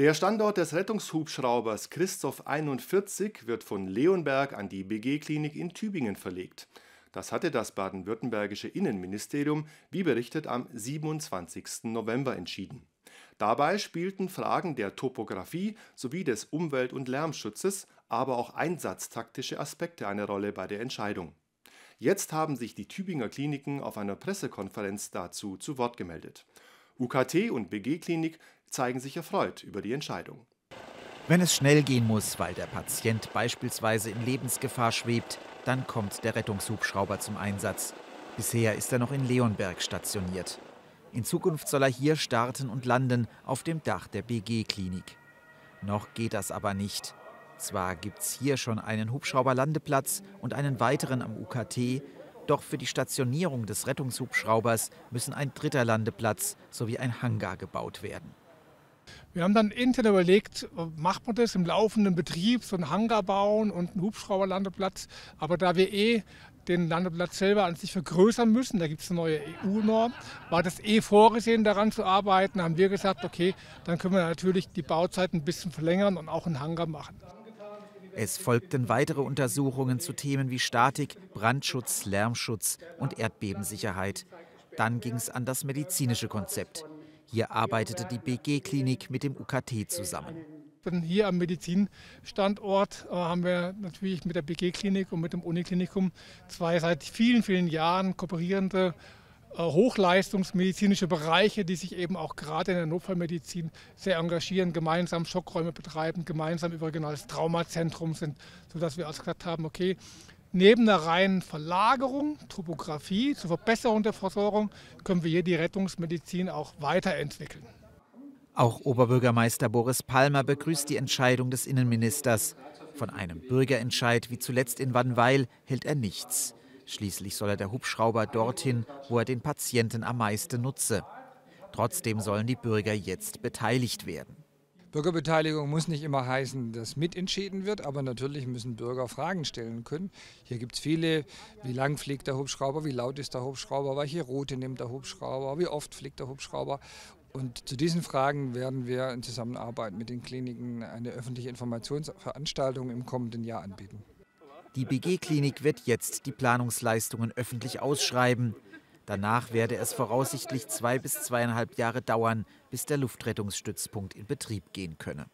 Der Standort des Rettungshubschraubers Christoph 41 wird von Leonberg an die BG-Klinik in Tübingen verlegt. Das hatte das baden-württembergische Innenministerium, wie berichtet, am 27. November entschieden. Dabei spielten Fragen der Topographie sowie des Umwelt- und Lärmschutzes, aber auch einsatztaktische Aspekte eine Rolle bei der Entscheidung. Jetzt haben sich die Tübinger Kliniken auf einer Pressekonferenz dazu zu Wort gemeldet. UKT und BG-Klinik zeigen sich erfreut über die Entscheidung. Wenn es schnell gehen muss, weil der Patient beispielsweise in Lebensgefahr schwebt, dann kommt der Rettungshubschrauber zum Einsatz. Bisher ist er noch in Leonberg stationiert. In Zukunft soll er hier starten und landen auf dem Dach der BG-Klinik. Noch geht das aber nicht. Zwar gibt es hier schon einen Hubschrauberlandeplatz und einen weiteren am UKT, doch für die Stationierung des Rettungshubschraubers müssen ein dritter Landeplatz sowie ein Hangar gebaut werden. Wir haben dann intern überlegt, macht man das im laufenden Betrieb, so einen Hangar bauen und einen Hubschrauberlandeplatz. Aber da wir eh den Landeplatz selber an sich vergrößern müssen, da gibt es eine neue EU-Norm, war das eh vorgesehen, daran zu arbeiten, haben wir gesagt, okay, dann können wir natürlich die Bauzeit ein bisschen verlängern und auch einen Hangar machen. Es folgten weitere Untersuchungen zu Themen wie Statik, Brandschutz, Lärmschutz und Erdbebensicherheit. Dann ging es an das medizinische Konzept. Hier arbeitete die BG-Klinik mit dem UKT zusammen. Hier am Medizinstandort äh, haben wir natürlich mit der BG-Klinik und mit dem Uniklinikum zwei seit vielen, vielen Jahren kooperierende hochleistungsmedizinische Bereiche, die sich eben auch gerade in der Notfallmedizin sehr engagieren, gemeinsam Schockräume betreiben, gemeinsam überregionales Traumazentrum sind, sodass wir also gesagt haben, okay, Neben der reinen Verlagerung, Topografie zur Verbesserung der Versorgung können wir hier die Rettungsmedizin auch weiterentwickeln. Auch Oberbürgermeister Boris Palmer begrüßt die Entscheidung des Innenministers. Von einem Bürgerentscheid wie zuletzt in Wannweil hält er nichts. Schließlich soll er der Hubschrauber dorthin, wo er den Patienten am meisten nutze. Trotzdem sollen die Bürger jetzt beteiligt werden. Bürgerbeteiligung muss nicht immer heißen, dass mitentschieden wird, aber natürlich müssen Bürger Fragen stellen können. Hier gibt es viele, wie lang fliegt der Hubschrauber, wie laut ist der Hubschrauber, welche Route nimmt der Hubschrauber, wie oft fliegt der Hubschrauber. Und zu diesen Fragen werden wir in Zusammenarbeit mit den Kliniken eine öffentliche Informationsveranstaltung im kommenden Jahr anbieten. Die BG-Klinik wird jetzt die Planungsleistungen öffentlich ausschreiben. Danach werde es voraussichtlich zwei bis zweieinhalb Jahre dauern, bis der Luftrettungsstützpunkt in Betrieb gehen könne.